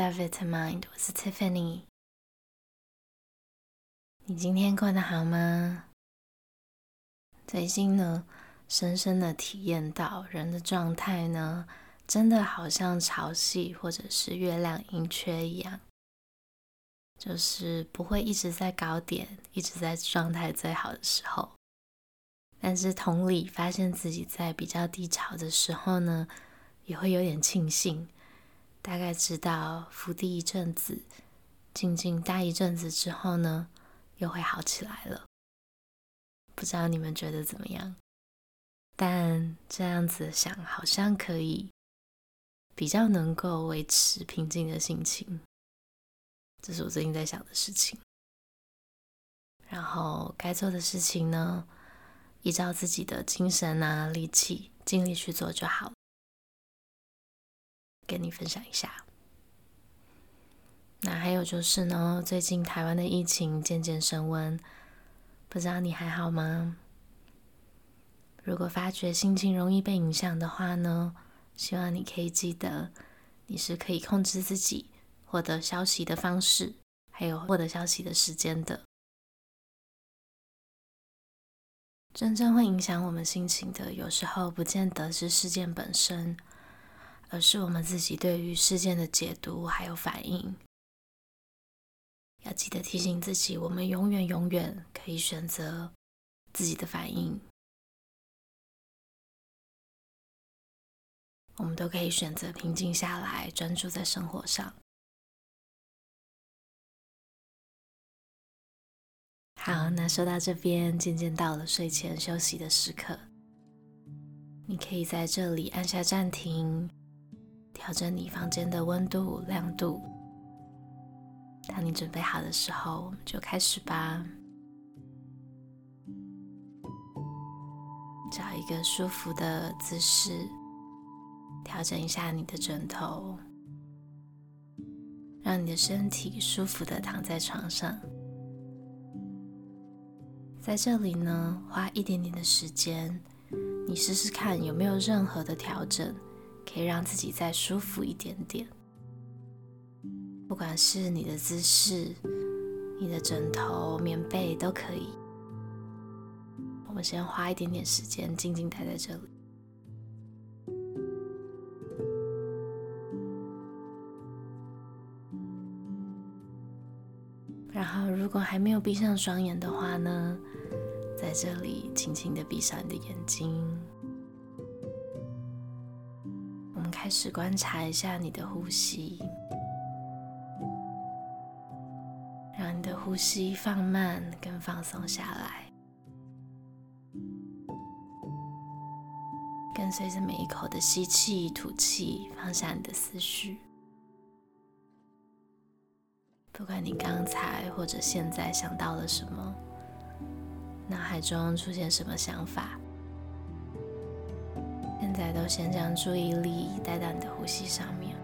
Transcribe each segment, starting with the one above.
到 Vitamind，我是 Tiffany。你今天过得好吗？最近呢，深深的体验到人的状态呢，真的好像潮汐或者是月亮盈缺一样，就是不会一直在高点，一直在状态最好的时候。但是同理，发现自己在比较低潮的时候呢，也会有点庆幸，大概知道伏低一阵子，静静待一阵子之后呢，又会好起来了。不知道你们觉得怎么样？但这样子想，好像可以比较能够维持平静的心情。这是我最近在想的事情。然后该做的事情呢，依照自己的精神啊、力气，尽力去做就好。跟你分享一下。那还有就是呢，最近台湾的疫情渐渐升温，不知道你还好吗？如果发觉心情容易被影响的话呢，希望你可以记得，你是可以控制自己获得消息的方式，还有获得消息的时间的。真正会影响我们心情的，有时候不见得是事件本身，而是我们自己对于事件的解读还有反应。要记得提醒自己，我们永远永远可以选择自己的反应，我们都可以选择平静下来，专注在生活上。好，那说到这边，渐渐到了睡前休息的时刻，你可以在这里按下暂停，调整你房间的温度、亮度。当你准备好的时候，我们就开始吧。找一个舒服的姿势，调整一下你的枕头，让你的身体舒服的躺在床上。在这里呢，花一点点的时间，你试试看有没有任何的调整，可以让自己再舒服一点点。不管是你的姿势、你的枕头、棉被都可以。我们先花一点点时间，静静待在这里。然后，如果还没有闭上双眼的话呢，在这里轻轻的闭上你的眼睛。开始观察一下你的呼吸，让你的呼吸放慢跟放松下来，跟随着每一口的吸气、吐气，放下你的思绪。不管你刚才或者现在想到了什么，脑海中出现什么想法，在都先将注意力带到你的呼吸上面，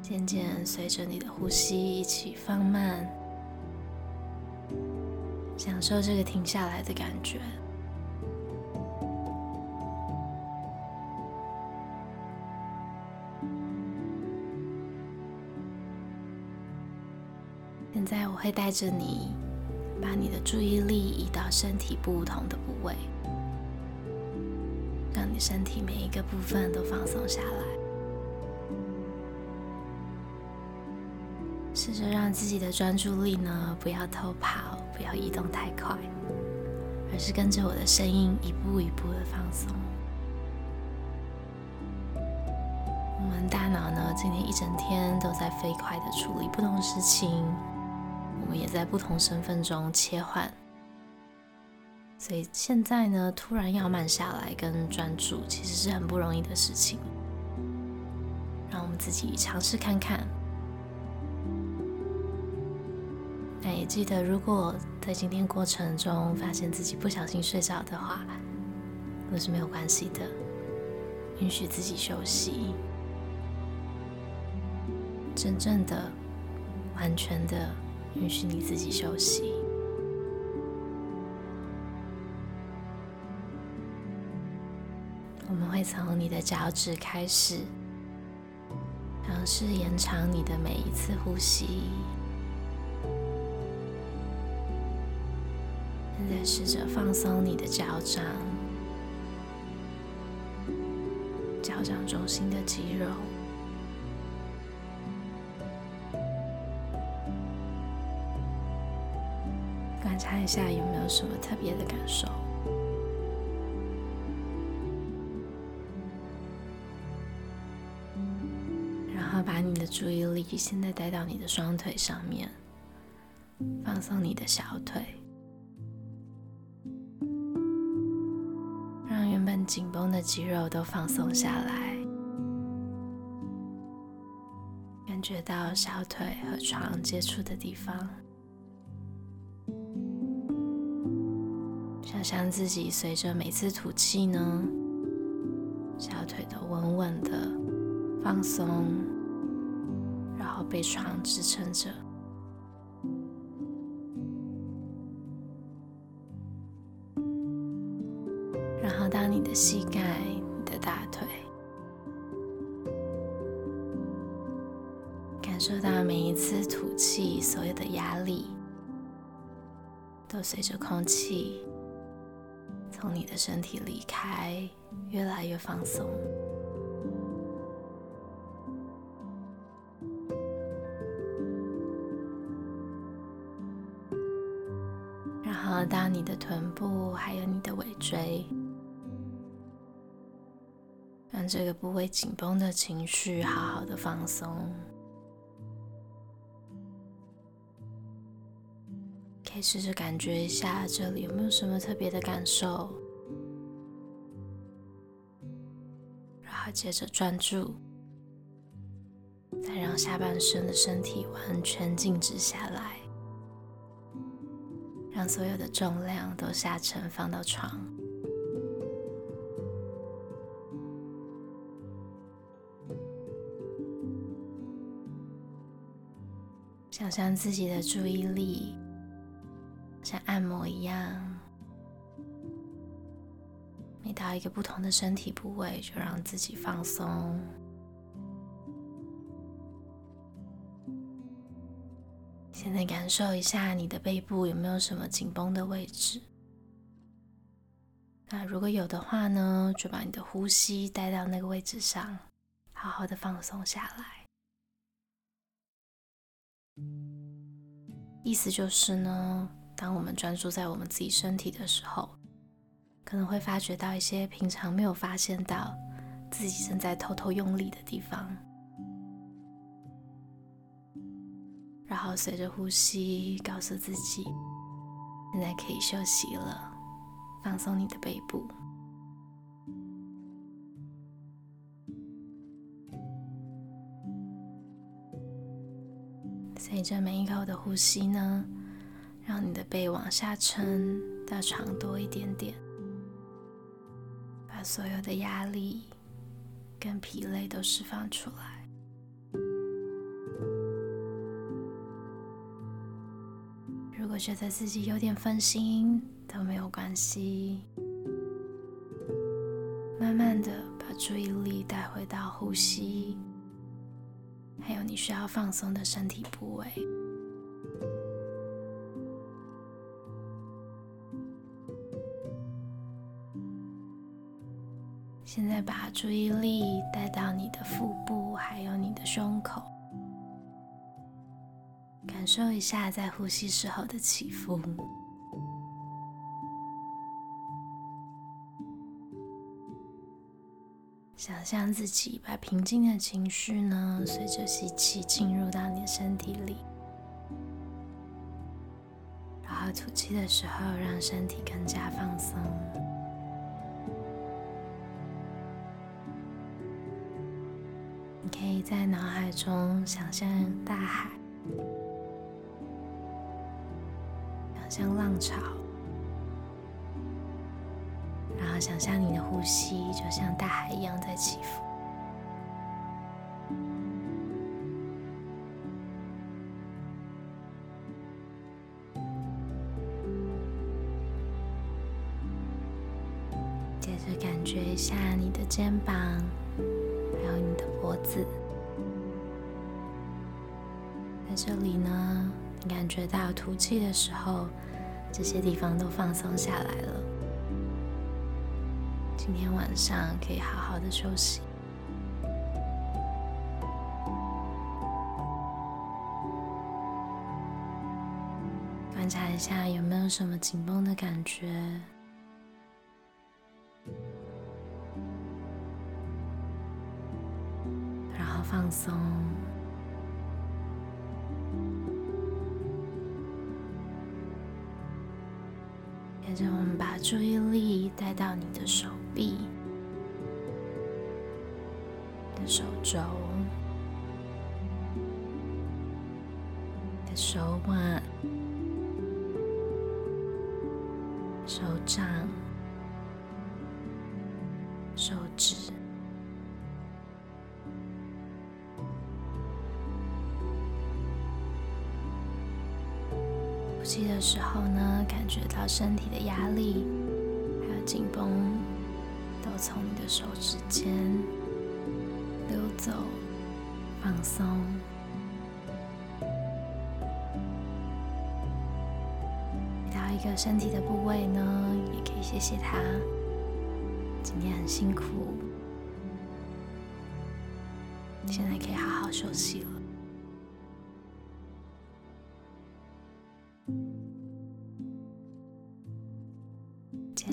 渐渐随着你的呼吸一起放慢，享受这个停下来的感觉。现在我会带着你，把你的注意力移到身体不同的部位，让你身体每一个部分都放松下来。试着让自己的专注力呢，不要偷跑，不要移动太快，而是跟着我的声音一步一步的放松。我们大脑呢，今天一整天都在飞快的处理不同事情。也在不同身份中切换，所以现在呢，突然要慢下来跟专注，其实是很不容易的事情。让我们自己尝试看看。那也记得，如果在今天过程中发现自己不小心睡着的话，那是没有关系的，允许自己休息，真正的、完全的。允许你自己休息。我们会从你的脚趾开始，尝试延长你的每一次呼吸。现在试着放松你的脚掌，脚掌中心的肌肉。观察一下有没有什么特别的感受。然后把你的注意力现在带到你的双腿上面，放松你的小腿，让原本紧绷的肌肉都放松下来，感觉到小腿和床接触的地方，想象自己随着每次吐气呢，小腿都稳稳的放松。然后被床支撑着，然后当你的膝盖、你的大腿，感受到每一次吐气，所有的压力都随着空气从你的身体离开，越来越放松。然后到你的臀部还有你的尾椎，让这个部位紧绷的情绪好好的放松，试着感觉一下这里有没有什么特别的感受，然后接着专注，再让下半身的身体完全静止下来。让所有的重量都下沉，放到床。想象自己的注意力像按摩一样，每到一个不同的身体部位，就让自己放松。现在感受一下你的背部有没有什么紧绷的位置？那如果有的话呢，就把你的呼吸带到那个位置上，好好的放松下来。意思就是呢，当我们专注在我们自己身体的时候，可能会发觉到一些平常没有发现到自己正在偷偷用力的地方。然后随着呼吸，告诉自己，现在可以休息了，放松你的背部。随着每一口的呼吸呢，让你的背往下沉到床多一点点，把所有的压力跟疲累都释放出来。如果觉得自己有点分心都没有关系，慢慢的把注意力带回到呼吸，还有你需要放松的身体部位。在把注意力带到你的腹部，还有你的胸口。感受一下在呼吸时候的起伏，想象自己把平静的情绪呢，随着吸气进入到你的身体里，然后吐气的时候让身体更加放松。在脑海中想象大海。想象浪潮，然后想象你的呼吸就像大海一样在起伏。接着感觉一下你的肩膀，还有你的脖子。在这里呢，你感觉到吐气的时候，这些地方都放松下来了。今天晚上可以好好的休息。观察一下有没有什么紧绷的感觉，然后放松。接着，我们把注意力带到你的手臂、的手肘、的手腕。手掌、手指，吸的时候呢，感觉到身体的压力还有紧绷，都从你的手指间溜走，放松。一个身体的部位呢，也可以谢谢他。今天很辛苦，现在可以好好休息了。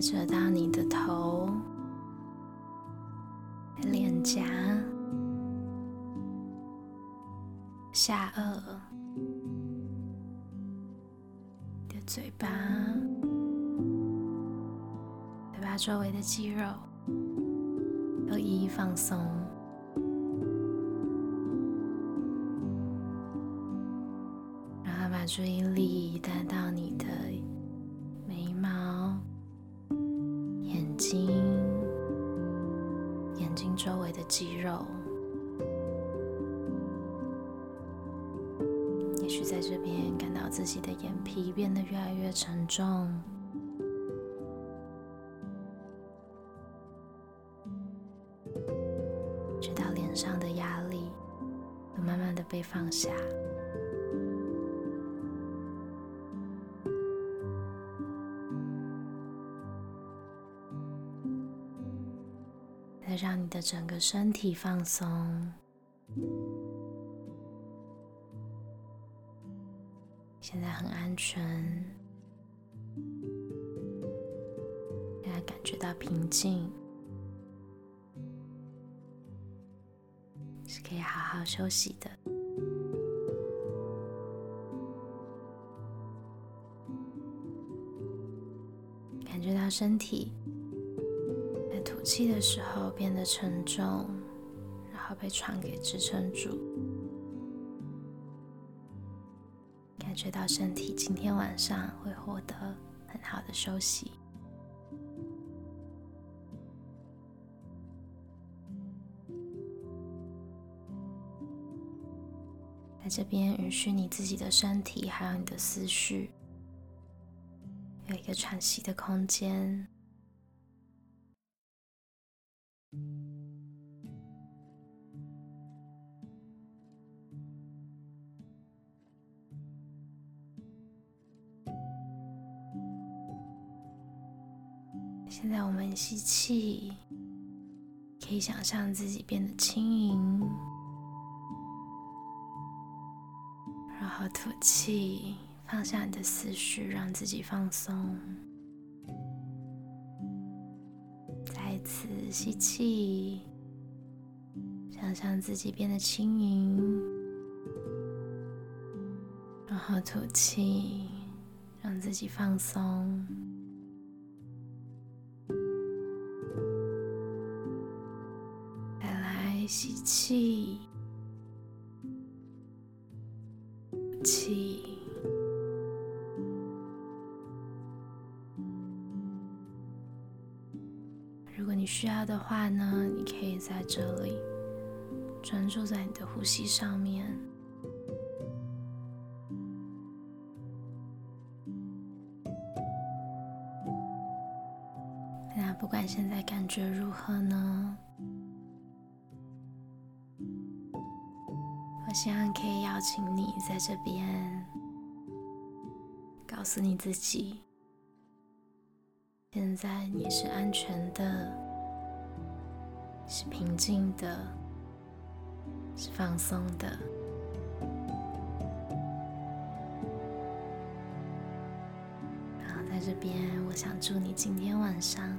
接着到你的头、脸颊、下颚、的。嘴巴，嘴巴周围的肌肉。都一一放松，然后把注意力带到你的肌肉。也许在这边感到自己的眼皮变得越来越沉重，直到脸上的压力都慢慢的被放下，让你的整个身体放松。现在很安全，现在感觉到平静，是可以好好休息的。感觉到身体气的时候变得沉重，然后被床给支撑住。感觉到身体今天晚上会获得很好的休息，在这边允许你自己的身体还有你的思绪有一个喘息的空间。吸气，可以想象自己变得轻盈，然后吐气，放下你的思绪，让自己放松。再一次吸气，想象自己变得轻盈，然后吐气，让自己放松。吸气，呼气。如果你需要的话呢，你可以在这里专注在你的呼吸上面。那不管现在感觉如何呢？希望可以邀请你在这边，告诉你自己，现在你是安全的，是平静的，是放松的。然后在这边，我想祝你今天晚上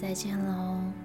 再见喽。